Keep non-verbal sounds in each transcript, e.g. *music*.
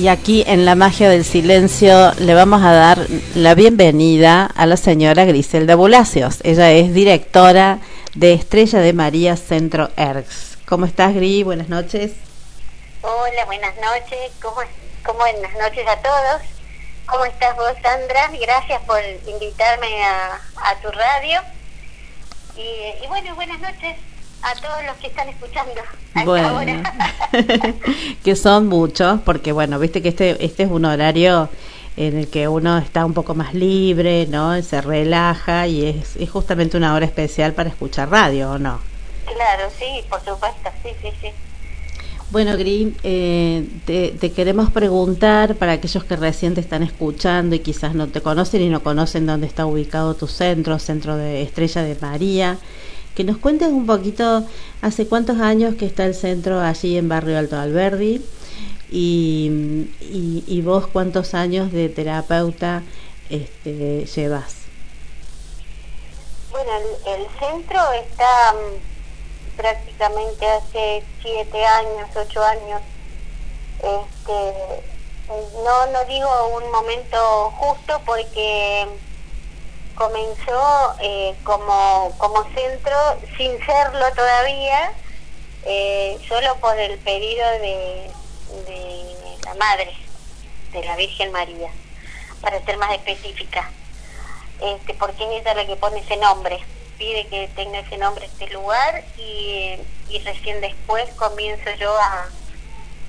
Y aquí en La Magia del Silencio le vamos a dar la bienvenida a la señora Griselda Bulacios. Ella es directora de Estrella de María Centro ERGS. ¿Cómo estás, Gri? Buenas noches. Hola, buenas noches. ¿Cómo, cómo buenas noches a todos? ¿Cómo estás vos, Sandra? Gracias por invitarme a, tu radio. Y, y bueno, buenas noches a todos los que están escuchando. bueno, *laughs* que son muchos, porque bueno, viste que este, este es un horario en el que uno está un poco más libre, ¿no? Se relaja y es, es justamente una hora especial para escuchar radio, ¿o no? Claro, sí, por supuesto, sí, sí, sí. Bueno, Green, eh, te, te, queremos preguntar para aquellos que recién te están escuchando y quizás no te conocen y no conocen dónde está ubicado tu centro, Centro de Estrella de María que nos cuentes un poquito hace cuántos años que está el centro allí en Barrio Alto Alberdi y, y, vos cuántos años de terapeuta este, llevas. Bueno, el, centro está mm, prácticamente hace siete años, ocho años. Este, no, no digo un momento justo porque comenzó eh, como, como centro, sin serlo todavía, eh, solo por el pedido de, la Madre, de la Virgen María, para ser más específica, este, porque es ella la que pone ese nombre, pide que tenga ese nombre este lugar y, y recién después comienzo yo a,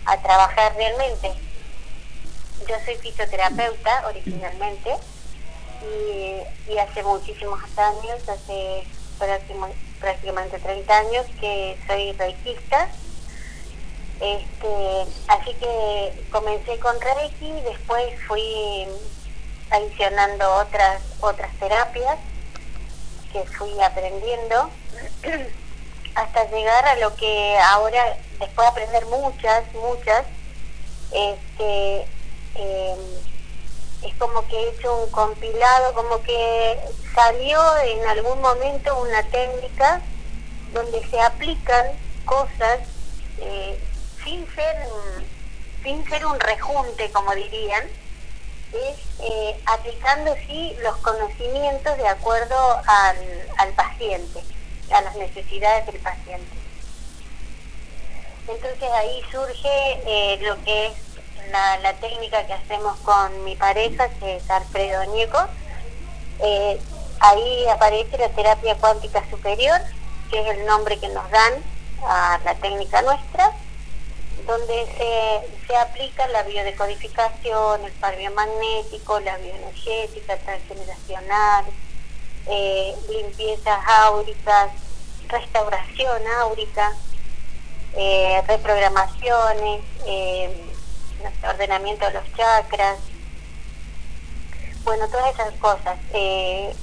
a trabajar realmente. Yo soy fisioterapeuta originalmente y, hace muchísimos años, hace prácticamente 30 años que soy reikista. Este, así que comencé con Reiki, después fui adicionando otras otras terapias que fui aprendiendo *clears throat* hasta llegar a lo que ahora, después de aprender muchas, muchas, este, eh, es como que he hecho un compilado, como que salió en algún momento una técnica donde se aplican cosas eh, sin ser sin ser un rejunte como dirían es eh, aplicando sí los conocimientos de acuerdo al, al paciente a las necesidades del paciente. Entonces ahí surge eh, lo que es la, técnica que hacemos con mi pareja, que es Alfredo Nieco. Eh, ahí aparece la terapia cuántica superior, que es el nombre que nos dan a la técnica nuestra, donde se, se aplica la biodecodificación, el par biomagnético, la bioenergética, transgeneracional, eh, limpiezas áuricas, restauración áurica, eh, reprogramaciones, ordenamiento de los chakras, bueno, todas esas cosas. Eh,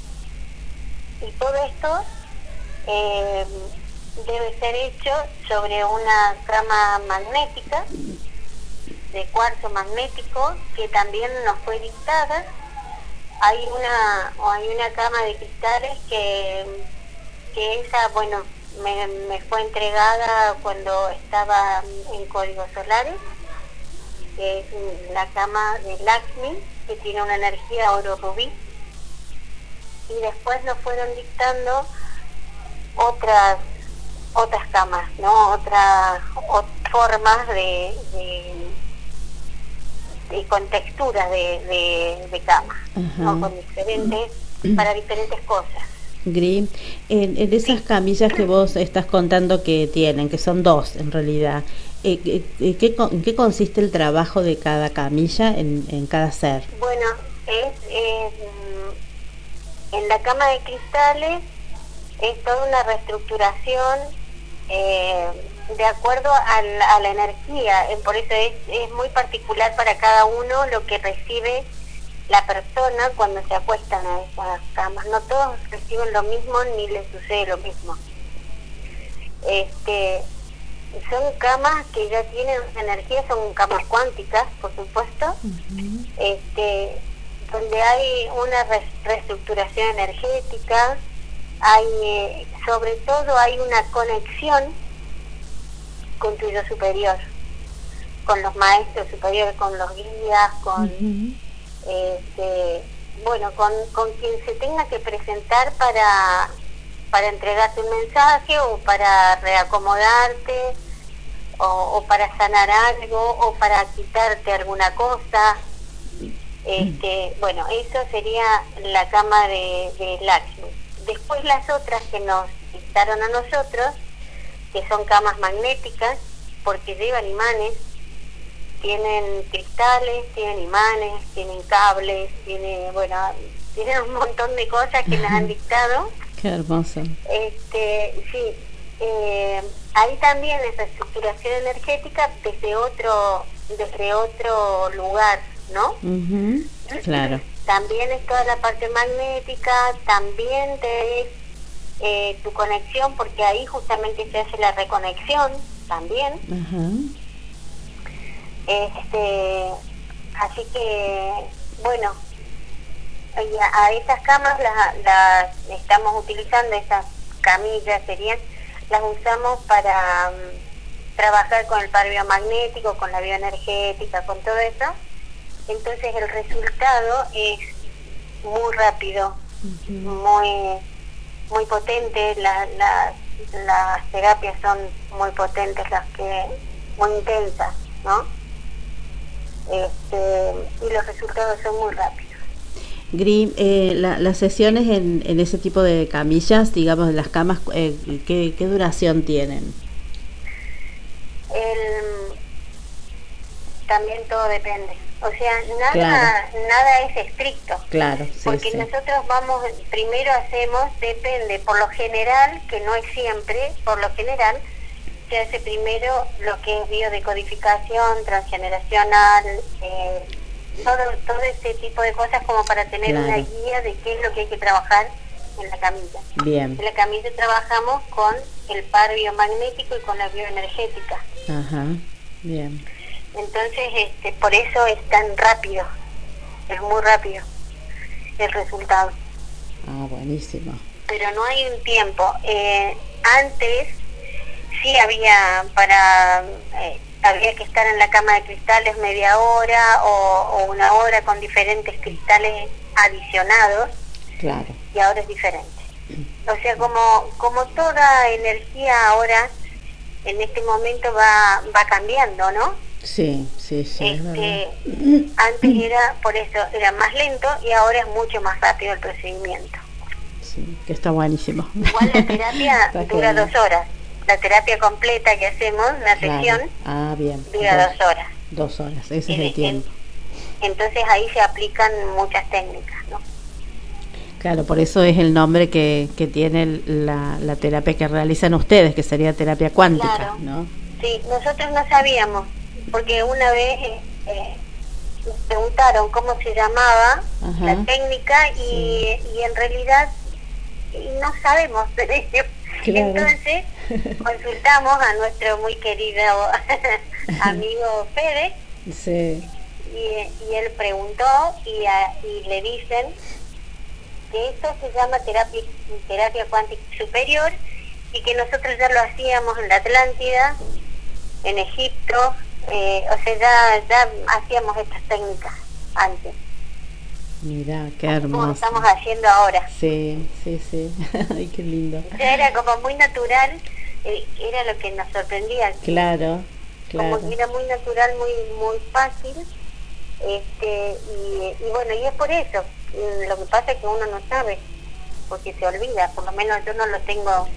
y todo esto eh, debe ser hecho sobre una cama magnética, de cuarzo magnético, que también nos fue dictada. Hay una, hay una cama de cristales que, que esa, bueno, me, me fue entregada cuando estaba en códigos solares que es la cama de Lakshmi, que tiene una energía oro rubí. Y después nos fueron dictando otras otras camas, ¿no? Otras formas de, de, con texturas de, de, cama, ¿no? Con diferentes, para diferentes cosas. Gris, en, en, esas camillas que vos estás contando que tienen, que son dos en realidad, eh, eh, eh ¿qué, ¿en qué consiste el trabajo de cada camilla en, en cada ser? Bueno, es, en la cama de cristales es toda una reestructuración eh, de acuerdo a la, a la energía, por eso es, es muy particular para cada uno lo que recibe la persona cuando se acuestan a esas camas. No todos reciben lo mismo ni les sucede lo mismo. Este, son camas que ya tienen energía, son camas cuánticas, por supuesto, este, donde hay una reestructuración energética, hay, sobre todo hay una conexión con tu yo superior, con los maestros superiores, con los guías, con, este, bueno, con, con quien se tenga que presentar para, para entregarte un mensaje o para reacomodarte o, para sanar algo o para quitarte alguna cosa. Este, bueno, eso sería la cama de, de Lakshmi. Después las otras que nos dictaron a nosotros, que son camas magnéticas, porque llevan imanes, tienen cristales, tienen imanes, tienen cables, tiene, bueno, tienen un montón de cosas que nos han *laughs* dictado. Qué hermoso. Este, sí, eh, ahí también esa estructuración energética desde otro, desde otro lugar, ¿no? Claro. También es toda la parte magnética, también te eh, tu conexión, porque ahí justamente se hace la reconexión también. Este, así que, bueno, a, esas camas las, estamos utilizando, esas camillas serían, las usamos para mm, trabajar con el par biomagnético, con la bioenergética, con todo eso. Entonces el resultado es muy rápido, muy muy potente, las terapias son muy potentes, las que muy intensas, ¿no? Este, y los resultados son muy rápidos. Grim, eh, las sesiones en, en, ese tipo de camillas, digamos, las camas, eh, ¿qué, ¿qué, duración tienen? El, también todo depende. O sea, nada, nada es estricto. Claro, Porque nosotros vamos, primero hacemos, depende, por lo general, que no es siempre, por lo general, se hace primero lo que es biodecodificación, transgeneracional, eh, todo, todo este tipo de cosas como para tener una guía de qué es lo que hay que trabajar en la camilla. Bien. En la camilla trabajamos con el par biomagnético y con la bioenergética. Ajá, bien. Entonces, este, por eso es tan rápido, es muy rápido el resultado. Ah, buenísimo. Pero no hay un tiempo. Eh, antes sí había para eh, había que estar en la cama de cristales media hora o, una hora con diferentes cristales adicionados. Claro. Y ahora es diferente. O sea, como como toda energía ahora en este momento va va cambiando, ¿no? Sí, sí, sí. Este, antes *clears throat* era, por eso, era más lento y ahora es mucho más rápido el procedimiento. Sí, que está buenísimo. Igual la terapia *laughs* dura dos horas. La terapia completa que hacemos, la sesión, ah, bien. dura dos, horas. Dos horas, ese es el tiempo. entonces ahí se aplican muchas técnicas, ¿no? Claro, por eso es el nombre que, que tiene la, la terapia que realizan ustedes, que sería terapia cuántica, ¿no? Sí, nosotros no sabíamos porque una vez eh, eh preguntaron cómo se llamaba la técnica y, y, en realidad no sabemos *laughs* Entonces *laughs* consultamos a nuestro muy querido *laughs* amigo Fede y, él preguntó y, y le dicen que esto se llama terapia, terapia cuántica superior y que nosotros ya lo hacíamos en la Atlántida, en Egipto, eh, o sea, ya, ya hacíamos estas técnicas antes. Mira, qué hermoso. Como estamos haciendo ahora. Sí, sí, sí. *laughs* Ay, qué lindo. era como muy natural, eh, era lo que nos sorprendía. Claro, claro. Como que era muy natural, muy muy fácil. Este, y, y bueno, y es por eso. Lo que pasa es que uno no sabe, porque se olvida, por lo menos yo no lo tengo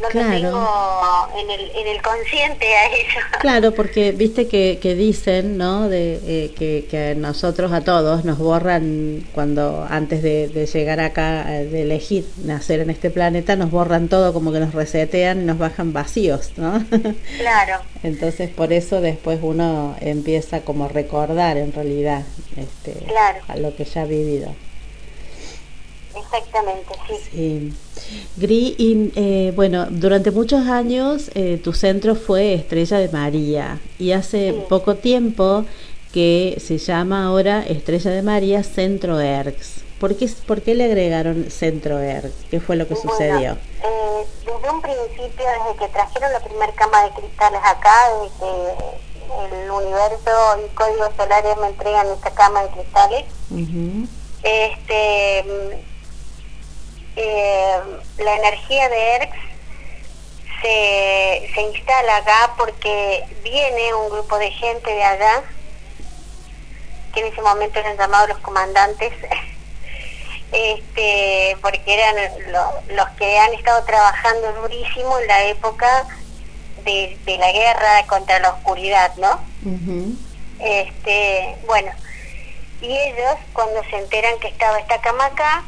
no claro. tengo en el, en el consciente a eso. *laughs* Claro, porque viste que, que dicen, ¿no? De, eh, que, que nosotros a todos nos borran cuando antes de, de, llegar acá, eh, de elegir nacer en este planeta, nos borran todo, como que nos resetean y nos bajan vacíos, ¿no? *laughs* Claro. Entonces por eso después uno empieza como a recordar en realidad este, a lo que ya ha vivido. Exactamente, sí. Gri, y eh, bueno, durante muchos años eh, tu centro fue Estrella de María y hace poco tiempo que se llama ahora Estrella de María Centro ERX. ¿Por qué, ¿Por qué le agregaron Centro ERX? ¿Qué fue lo que sucedió? Eh, desde un principio, desde que trajeron la primera cama de cristales acá, desde el universo y códigos solares me entregan esta cama de cristales. Este, eh, la energía de ERX se, se instala acá porque viene un grupo de gente de allá, que en ese momento eran llamados los comandantes, *laughs* este, porque eran los que han estado trabajando durísimo en la época de, la guerra contra la oscuridad, ¿no? Este, bueno, y ellos cuando se enteran que estaba esta cama acá,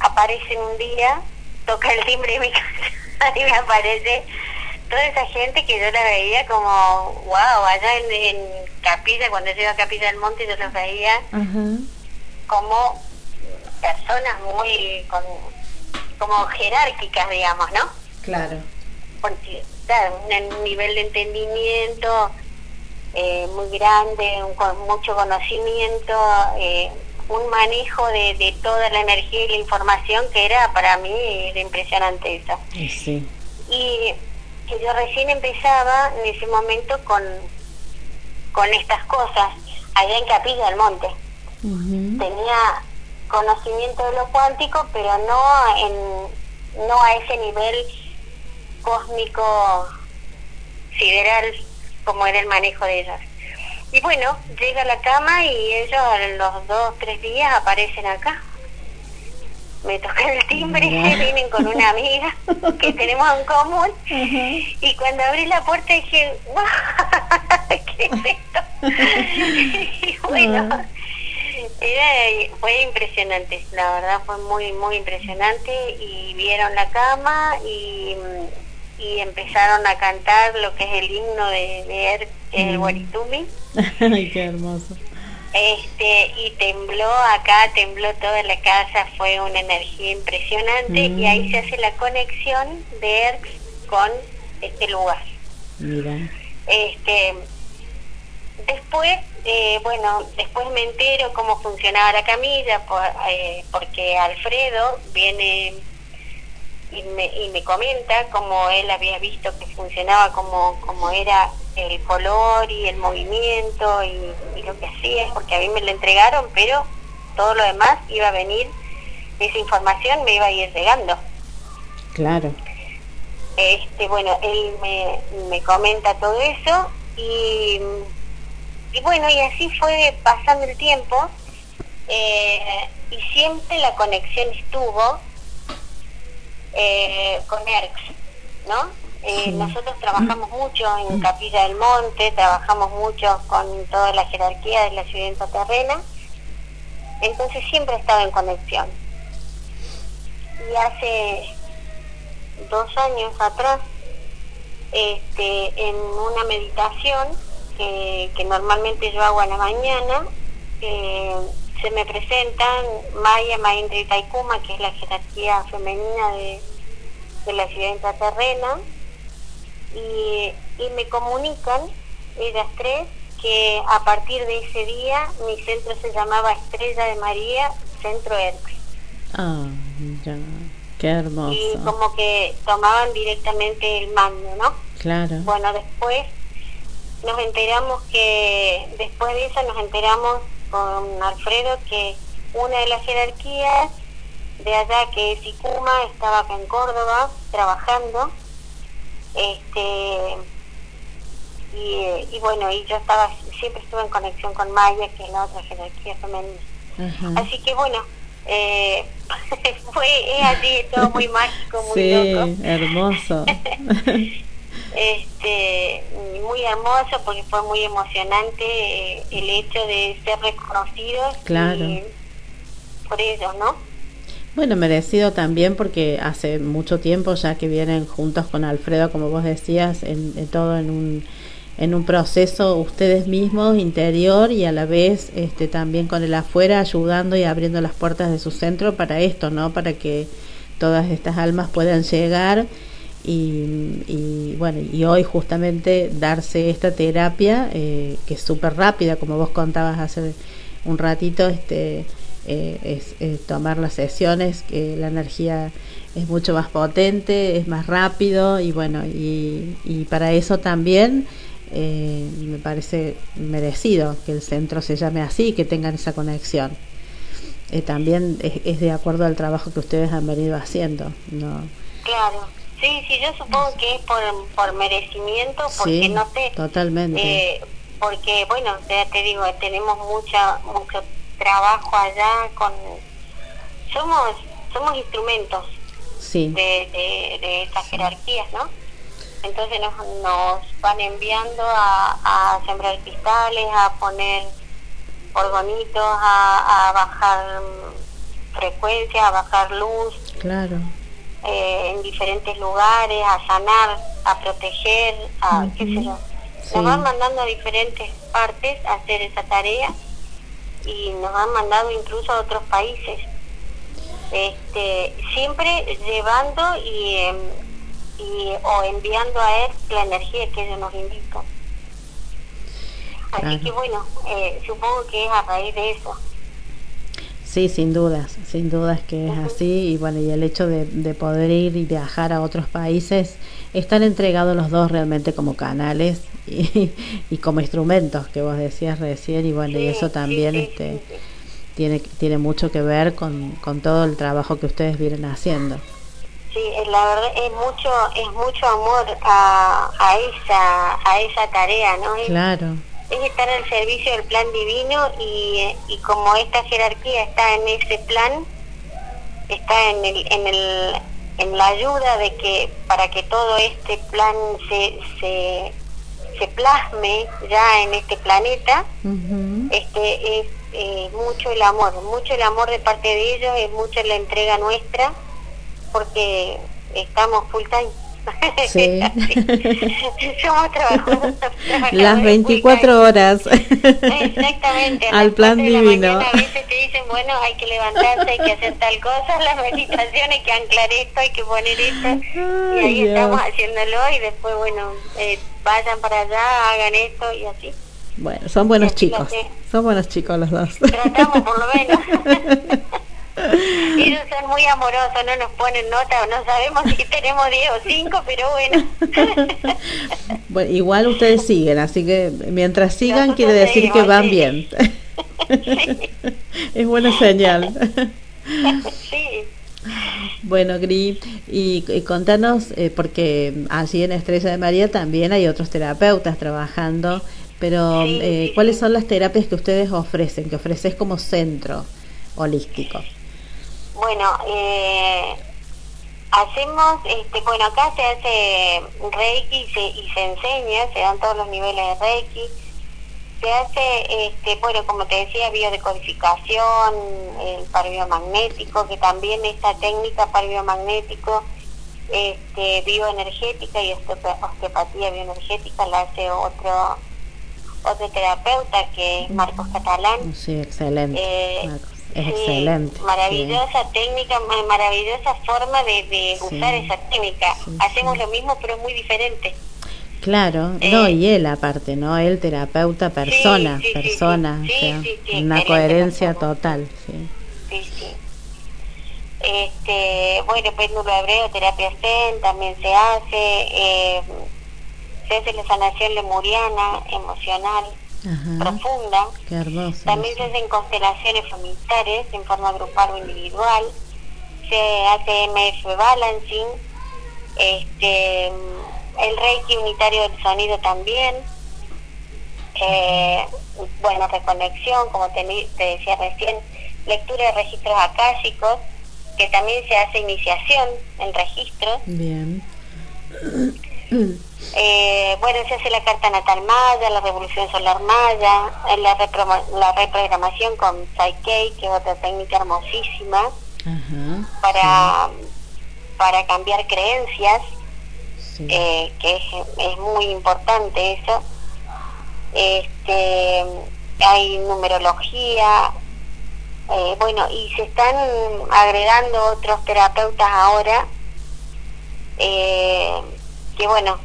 aparecen un día, toca el timbre de mi *laughs* casa y me aparece toda esa gente que yo la veía como, wow, allá en, Capilla, cuando yo iba a Capilla del Monte yo los veía como personas muy como jerárquicas, digamos, ¿no? Claro. Porque, claro, un nivel de entendimiento eh, muy grande, con mucho conocimiento, eh, un manejo de, de, toda la energía y la información que era para mí era impresionante eso. Sí. Y yo recién empezaba en ese momento con, con estas cosas allá en Capilla del Monte. Tenía conocimiento de lo cuántico, pero no en no a ese nivel cósmico sideral como era el manejo de ellas. Y bueno, llega a la cama y ellos en los dos, tres días aparecen acá. Me tocan el timbre, *laughs* vienen con una amiga *laughs* que tenemos en común. Y cuando abrí la puerta dije, *laughs* ¿qué es esto? y bueno, fue impresionante, la verdad fue muy, muy impresionante y vieron la cama y, y empezaron a cantar lo que es el himno de, de el Guaritumi. *laughs* Ay, qué hermoso. Este, y tembló acá, tembló toda la casa, fue una energía impresionante y ahí se hace la conexión de ERX con este lugar. Mira. Este, después eh, bueno, después me entero cómo funcionaba la camilla, eh, porque Alfredo viene y me, y me comenta cómo él había visto que funcionaba, como cómo era el color y el movimiento y, lo que hacía, porque a mí me lo entregaron, pero todo lo demás iba a venir, esa información me iba a ir llegando. Claro. Este, bueno, él me, me comenta todo eso y y bueno, y así fue pasando el tiempo eh, y siempre la conexión estuvo eh, con ERX, ¿no? Eh, nosotros trabajamos mucho en Capilla del Monte, trabajamos mucho con toda la jerarquía de la ciudad intraterrena, entonces siempre estaba en conexión. Y hace dos años atrás, este, en una meditación, que, normalmente yo hago a la mañana, se me presentan Maya, Maindra y Taikuma, que es la jerarquía femenina de, la ciudad intraterrena, y, y me comunican, ellas tres, que a partir de ese día mi centro se llamaba Estrella de María, Centro ERX. Ah, ya, qué hermoso. Y como que tomaban directamente el mando, ¿no? Claro. Bueno, después nos enteramos que, después de eso nos enteramos con Alfredo que una de las jerarquías de allá, que es Icuma, estaba acá en Córdoba trabajando. Este, y, bueno, y yo estaba, siempre estuve en conexión con Maya, que es la otra jerarquía femenina. Así que bueno, eh, *laughs* fue es así, todo muy mágico, muy sí, hermoso. *laughs* este muy hermoso porque fue muy emocionante eh, el hecho de ser reconocidos claro. por ellos, ¿no? Bueno, merecido también porque hace mucho tiempo ya que vienen juntos con Alfredo, como vos decías, en, todo en un, en un proceso ustedes mismos interior y a la vez este, también con el afuera ayudando y abriendo las puertas de su centro para esto, ¿no? Para que todas estas almas puedan llegar y, bueno, y hoy justamente darse esta terapia, eh, que es súper rápida, como vos contabas hace un ratito, este, eh, es, tomar las sesiones, que la energía es mucho más potente, es más rápido y bueno, y, y para eso también eh, me parece merecido que el centro se llame así y que tengan esa conexión. Eh, también es, de acuerdo al trabajo que ustedes han venido haciendo, ¿no? Claro, sí, sí, yo supongo que es por, por merecimiento, porque no sé. Totalmente. Eh, porque, bueno, ya te digo, tenemos mucha, mucho trabajo allá con. Somos, somos instrumentos sí. de, de, de esas jerarquías, ¿no? Entonces nos, nos van enviando a, a sembrar cristales, a poner orgonitos, a, a bajar frecuencia, a bajar luz. Claro. Eh, en diferentes lugares, a sanar, a proteger, a qué sé yo. Nos van mandando a diferentes partes a hacer esa tarea y nos han mandado incluso a otros países. Este, siempre llevando y em, y, o enviando a él la energía que ellos nos indican. Así que bueno, eh, supongo que es a raíz de eso. Sí, sin dudas, sin dudas que es así y bueno, y el hecho de, de, poder ir y viajar a otros países, están entregados los dos realmente como canales y, *laughs* y como instrumentos que vos decías recién y bueno, y eso también este tiene tiene mucho que ver con, con todo el trabajo que ustedes vienen haciendo. Sí, la verdad es mucho es mucho amor a, a esa a esa tarea, ¿no? Claro. Es estar al servicio del plan divino y, y como esta jerarquía está en ese plan, está en el en el en la ayuda de que para que todo este plan se se, se plasme ya en este planeta, este es eh, mucho el amor, mucho el amor de parte de ellos, es mucho la entrega nuestra porque estamos full time. Sí. *laughs* Somos trabajadores. *laughs* *laughs* Las 24 horas. Exactamente. Al plan divino. a veces te dicen, bueno, hay que levantarse, hay que hacer tal cosa, las meditaciones, hay que anclar esto, hay que poner esto. y ahí estamos haciéndolo y después, bueno, eh, vayan para allá, hagan esto y así. Bueno, son buenos chicos. Son buenos chicos los dos. Tratamos por lo menos. Ellos son muy amorosos, no nos ponen nota, no sabemos si tenemos 10 o 5, pero bueno. *laughs* bueno. Igual ustedes siguen, así que mientras sigan quiere decir que van bien. *laughs* es buena señal. *laughs* sí. Bueno, Gri, y, y contanos, eh, porque allí en Estrella de María también hay otros terapeutas trabajando, pero eh, ¿cuáles son las terapias que ustedes ofrecen, que ofreces como centro holístico? Bueno, eh, hacemos, este, bueno, acá se hace Reiki y se, y se enseña, se dan todos los niveles de Reiki. Se hace, este, bueno, como te decía, biodecodificación, el par biomagnético, que también esta técnica par biomagnético, este, bioenergética y osteopatía bioenergética la hace otro otro terapeuta que es Marcos Catalán. Sí, excelente. Eh, es excelente. Maravillosa técnica, maravillosa forma de, usar esa técnica. Hacemos lo mismo, pero muy diferente. Claro, eh, no, y él aparte, ¿no? Él terapeuta, persona, persona, o sea, una coherencia total, sí. Sí, sí. Este, bueno, péndulo hebreo, terapia zen, también se hace, eh, se hace la sanación lemuriana, emocional, profunda. También se hacen constelaciones familiares en forma grupal o individual. Se hace MF balancing. Este, el reiki unitario del sonido también. Eh, bueno, reconexión, como te, te, decía recién, lectura de registros akáshicos, que también se hace iniciación en registros. Bien. *clears throat* Eh, bueno, se hace la carta natal maya, la revolución solar maya, eh, la, la reprogramación con Psyche, que es otra técnica hermosísima, para, para cambiar creencias, eh, que es, muy importante eso. Este, hay numerología, eh, bueno, y se están agregando otros terapeutas ahora, que bueno,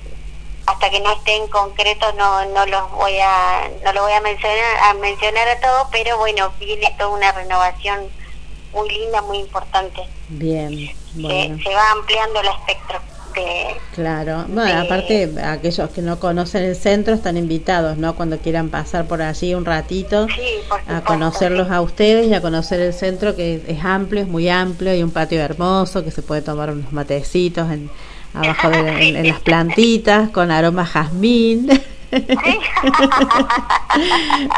hasta que no esté en concreto no no los voy a no lo voy a mencionar a mencionar a todos pero bueno viene toda una renovación muy linda muy importante bien bueno. se, va ampliando el espectro claro, bueno, aparte aquellos que no conocen el centro están invitados, ¿no? Cuando quieran pasar por allí un ratito a conocerlos a ustedes y a conocer el centro que es amplio, es muy amplio, y un patio hermoso que se puede tomar unos matecitos en, abajo de, en, las plantitas con aroma jazmín. *laughs*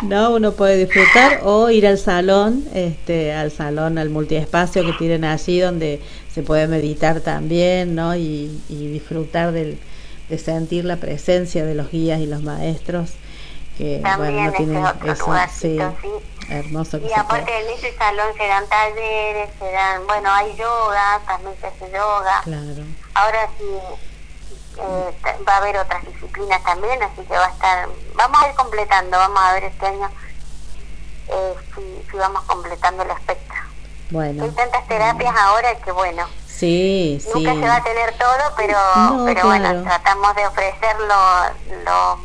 no, uno puede disfrutar o ir al salón, este, al salón, al multiespacio que tienen allí donde se puede meditar también, ¿no? Y, disfrutar del, de sentir la presencia de los guías y los maestros que bueno no tienen eso, sí, hermoso y aparte en ese salón se dan talleres se dan bueno hay yoga también se hace yoga. Claro ahora sí eh, va a haber otras disciplinas también, así que va a estar, vamos a ir completando, vamos a ver este año eh, si, vamos completando el espectro. Bueno. Hay tantas terapias ahora que bueno. Sí, Nunca se va a tener todo, pero, pero bueno, tratamos de ofrecer lo,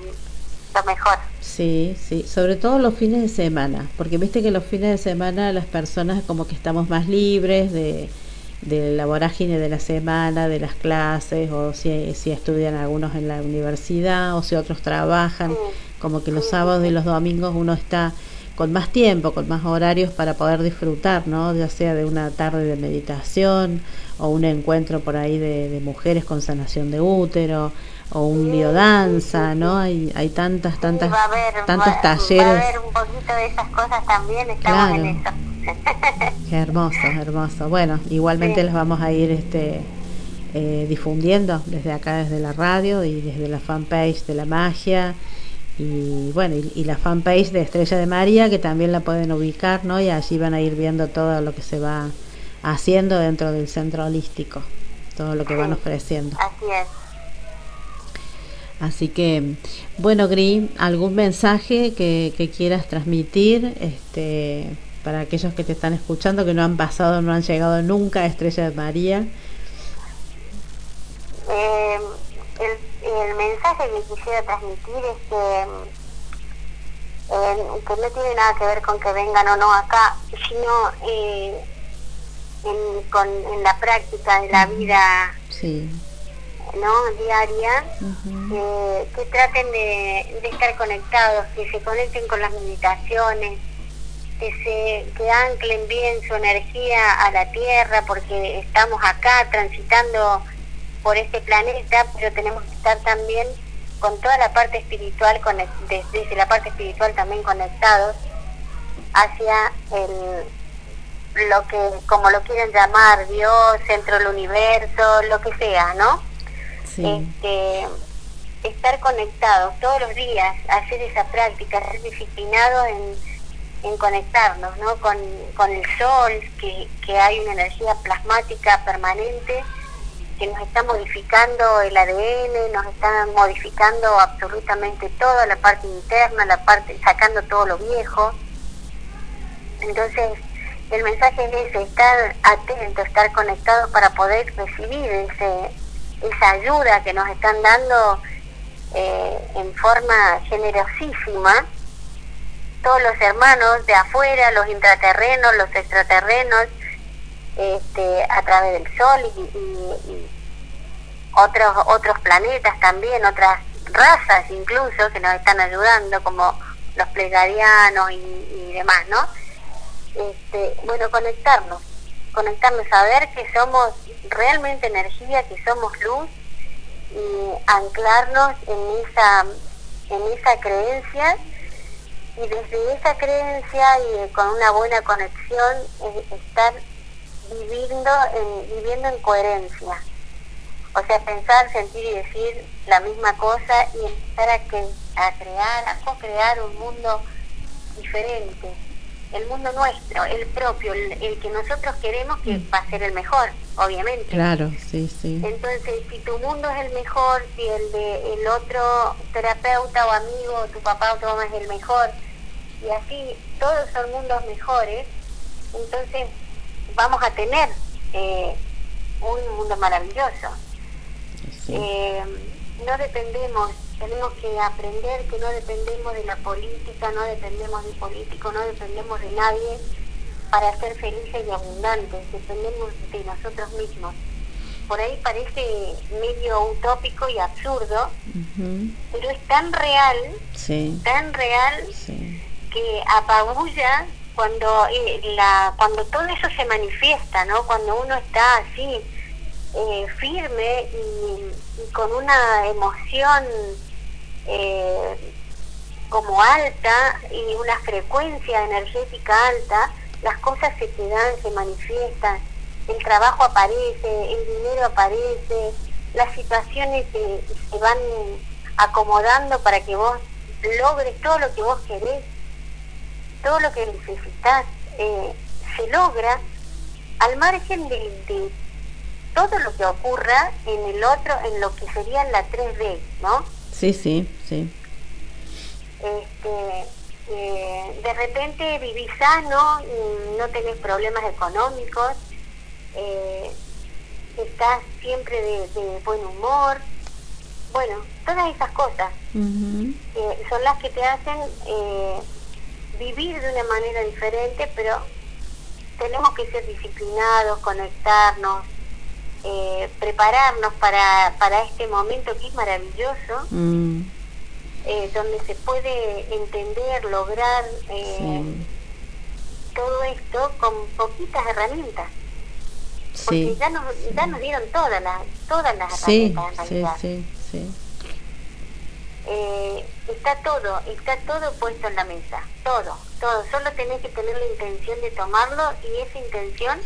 lo mejor. Sí, sí, sobre todo los fines de semana, porque viste que los fines de semana las personas como que estamos más libres de de la vorágine de la semana, de las clases, o si, si estudian algunos en la universidad, o si otros trabajan, como que los sábados y los domingos uno está con más tiempo, con más horarios para poder disfrutar, ¿no? Ya sea de una tarde de meditación o un encuentro por ahí de, mujeres con sanación de útero o un biodanza, ¿no? Hay, hay tantas, tantas, tantos talleres. Va a haber un poquito de esas cosas también, estamos en eso. Qué hermoso, hermoso. Bueno, igualmente los vamos a ir este, eh, difundiendo desde acá, desde la radio y desde la fanpage de la magia y bueno, y, la fanpage de Estrella de María que también la pueden ubicar, ¿no? Y allí van a ir viendo todo lo que se va haciendo dentro del centro holístico, todo lo que van ofreciendo. Así es. Así que, bueno, Gris, ¿algún mensaje que, que quieras transmitir este, para aquellos que te están escuchando, que no han pasado, no han llegado nunca a Estrella de María? Eh, el, mensaje que quisiera transmitir es que, eh, que no tiene nada que ver con que vengan o no acá, sino eh, en, con, en la práctica de la vida ¿no? diaria, que traten de, de estar conectados, que se conecten con las meditaciones, que se que anclen bien su energía a la tierra porque estamos acá transitando por este planeta pero tenemos que estar también con toda la parte espiritual desde la parte espiritual también conectados hacia el lo que como lo quieren llamar Dios centro del universo lo que sea no este estar conectados todos los días hacer esa práctica ser disciplinado en en conectarnos ¿no? con, con el sol, que, que hay una energía plasmática permanente que nos está modificando el ADN, nos está modificando absolutamente toda la parte interna, la parte sacando todo lo viejo. Entonces, el mensaje es estar atento, estar conectado para poder recibir ese, esa ayuda que nos están dando eh, en forma generosísima todos los hermanos de afuera, los intraterrenos, los extraterrenos, este, a través del Sol y, otros, otros planetas también, otras razas incluso que nos están ayudando, como los plegadianos y, demás, ¿no? Este, bueno, conectarnos, conectarnos, saber que somos realmente energía, que somos luz y anclarnos en esa, en esa creencia y desde esa creencia y con una buena conexión estar viviendo en, viviendo en coherencia. O sea, pensar, sentir y decir la misma cosa y empezar a, que, a crear, a co-crear un mundo diferente. El mundo nuestro, el propio, el, que nosotros queremos que va a ser el mejor, obviamente. Claro, sí, sí. Entonces, si tu mundo es el mejor, si el de el otro terapeuta o amigo, tu papá o tu mamá es el mejor, y así todos son mundos mejores, entonces vamos a tener eh, un mundo maravilloso. Eh, no dependemos, tenemos que aprender que no dependemos de la política, no dependemos de político, no dependemos de nadie para ser felices y abundantes, dependemos de nosotros mismos. por ahí parece medio utópico y absurdo, pero es tan real, tan real que apabulla cuando eh, la cuando todo eso se manifiesta, ¿no? Cuando uno está así eh, firme y, con una emoción eh, como alta y una frecuencia energética alta, las cosas se te dan, se manifiestan, el trabajo aparece, el dinero aparece, las situaciones se, se van acomodando para que vos logres todo lo que vos querés, todo lo que necesitas, eh, se logra al margen de, todo lo que ocurra en el otro, en lo que sería la 3D, ¿no? Sí, sí, sí. Este, eh, de repente vivís sano, no tenés problemas económicos, eh, estás siempre de, buen humor. Bueno, todas esas cosas son las que te hacen vivir de una manera diferente, pero tenemos que ser disciplinados, conectarnos, eh, prepararnos para, para este momento que es maravilloso, mm. eh, donde se puede entender, lograr todo esto con poquitas herramientas porque ya, nos, ya nos dieron todas las, todas las herramientas en realidad. Sí, sí, eh, está todo, está todo puesto en la mesa, todo, todo. Solo tenés que tener la intención de tomarlo y esa intención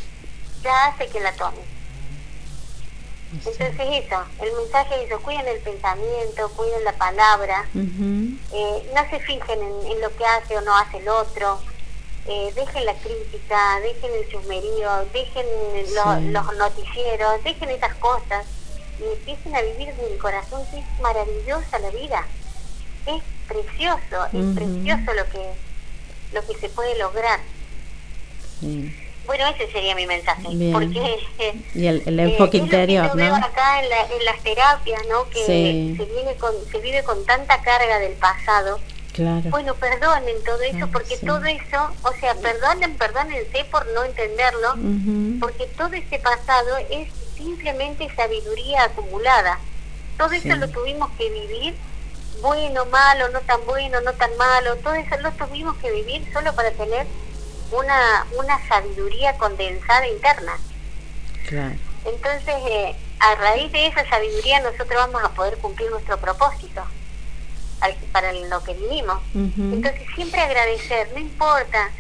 ya hace que la tomes. Entonces eso, el mensaje es eso, cuiden el pensamiento, cuiden la palabra, eh, no se fijen en, en, lo que hace o no hace el otro, eh, dejen la crítica, dejen el chusmerío, dejen los noticieros, dejen esas cosas y empiecen a vivir desde el corazón, que es maravillosa la vida. Es precioso, es precioso lo que, lo que se puede lograr. Bueno, ese sería mi mensaje, porque y el, el enfoque eh, interior, veo acá en, las terapias, ¿no? Que se vive con se vive con tanta carga del pasado. Bueno, perdonen todo eso, porque todo eso, o sea, perdonen, perdónense por no entenderlo, porque todo ese pasado es simplemente sabiduría acumulada. Todo eso lo tuvimos que vivir, bueno, malo, no tan bueno, no tan malo, todo eso lo tuvimos que vivir solo para tener una, una sabiduría condensada interna. Entonces, eh, a raíz de esa sabiduría nosotros vamos a poder cumplir nuestro propósito para lo que vivimos. Entonces siempre agradecer, no importa,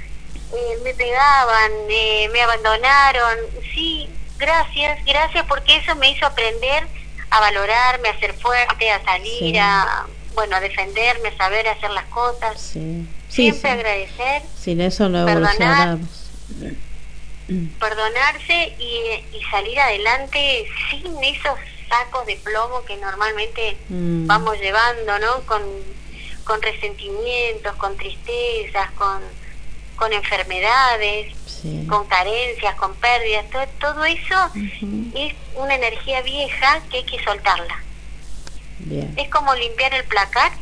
eh, me pegaban, eh, me abandonaron, sí, gracias, gracias porque eso me hizo aprender a valorarme, a ser fuerte, a salir, a bueno, a defenderme, a saber hacer las cosas. Siempre agradecer. Sin eso no perdonar, Perdonarse y, y salir adelante sin esos sacos de plomo que normalmente mm. vamos llevando, ¿no? Con, con resentimientos, con tristezas, con, con enfermedades, con carencias, con pérdidas, todo, todo eso es una energía vieja que hay que soltarla. Es como limpiar el placar.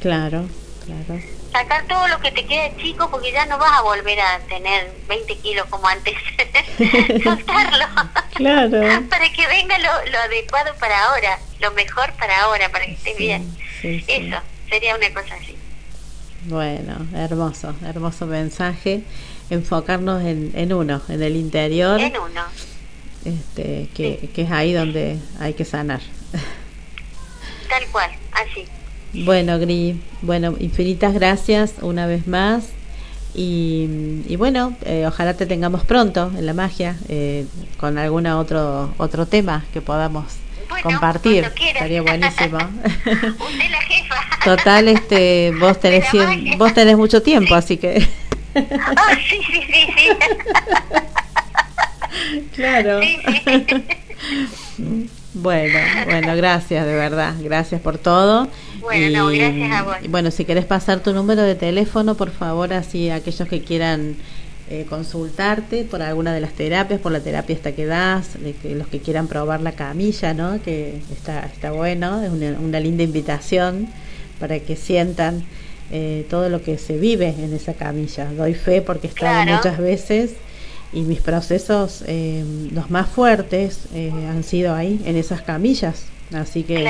Claro, claro sacar todo lo que te quede chico porque ya no vas a volver a tener 20 kilos como antes. *laughs* Soltarlo. Claro. *laughs* para que venga lo, adecuado para ahora, lo mejor para ahora, para que esté bien. Eso, sería una cosa así. Bueno, hermoso, hermoso mensaje. Enfocarnos en, en uno, en el interior. En uno. Este, que, que es ahí donde hay que sanar. Tal cual, así. Bueno, Gri, bueno, infinitas gracias una vez más. Y, y bueno, eh, ojalá te tengamos pronto en la magia eh, con algún otro otro tema que podamos compartir. Estaría buenísimo. *laughs* la jefa. Total, este, vos tenés vos tenés mucho tiempo, así que. *laughs* Oh, sí, sí, sí, sí. *laughs* claro. Bueno, bueno, gracias, de verdad. Gracias por todo. Bueno, gracias a vos. bueno, si querés pasar tu número de teléfono, por favor, así aquellos que quieran eh, consultarte por alguna de las terapias, por la terapia esta que das, de que los que quieran probar la camilla, ¿no? Que está, está bueno, es una, linda invitación para que sientan eh, todo lo que se vive en esa camilla. Doy fe porque he estado muchas veces y mis procesos, eh, los más fuertes, eh, han sido ahí, en esas camillas. Así que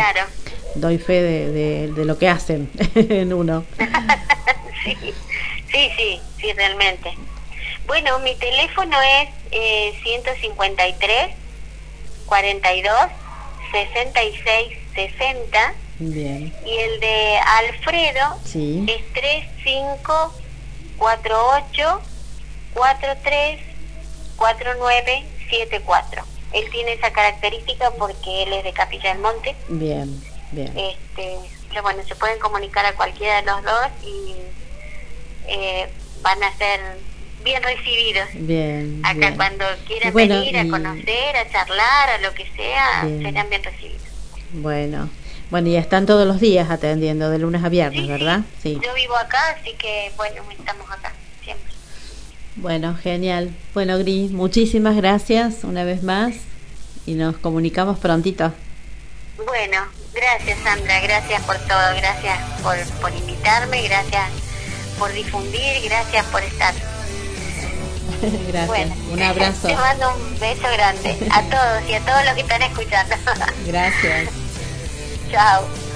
doy fe de, de, lo que hacen *laughs* en uno. *laughs* sí, sí, sí, sí, realmente. Bueno, mi teléfono es eh, 153 42 66 60. Bien. Y el de Alfredo sí. es 3548 43 4974. Él tiene esa característica porque él es de Capilla del Monte. Bien, bien. Este, pero bueno, se pueden comunicar a cualquiera de los dos y eh, van a ser bien recibidos. Bien. Acá cuando quieran venir a conocer, a charlar, a lo que sea, serán bien recibidos. Bueno. Bueno, y están todos los días atendiendo, de lunes a viernes, ¿verdad? Sí. Yo vivo acá, así que, bueno, estamos acá, siempre. Bueno, genial. Bueno, Gris, muchísimas gracias una vez más y nos comunicamos prontito. Bueno, gracias Sandra, gracias por todo, gracias por, por invitarme, gracias por difundir, gracias por estar. *laughs* gracias, un abrazo. Te mando un beso grande a todos y a todos los que están escuchando. gracias. *laughs* Ciao.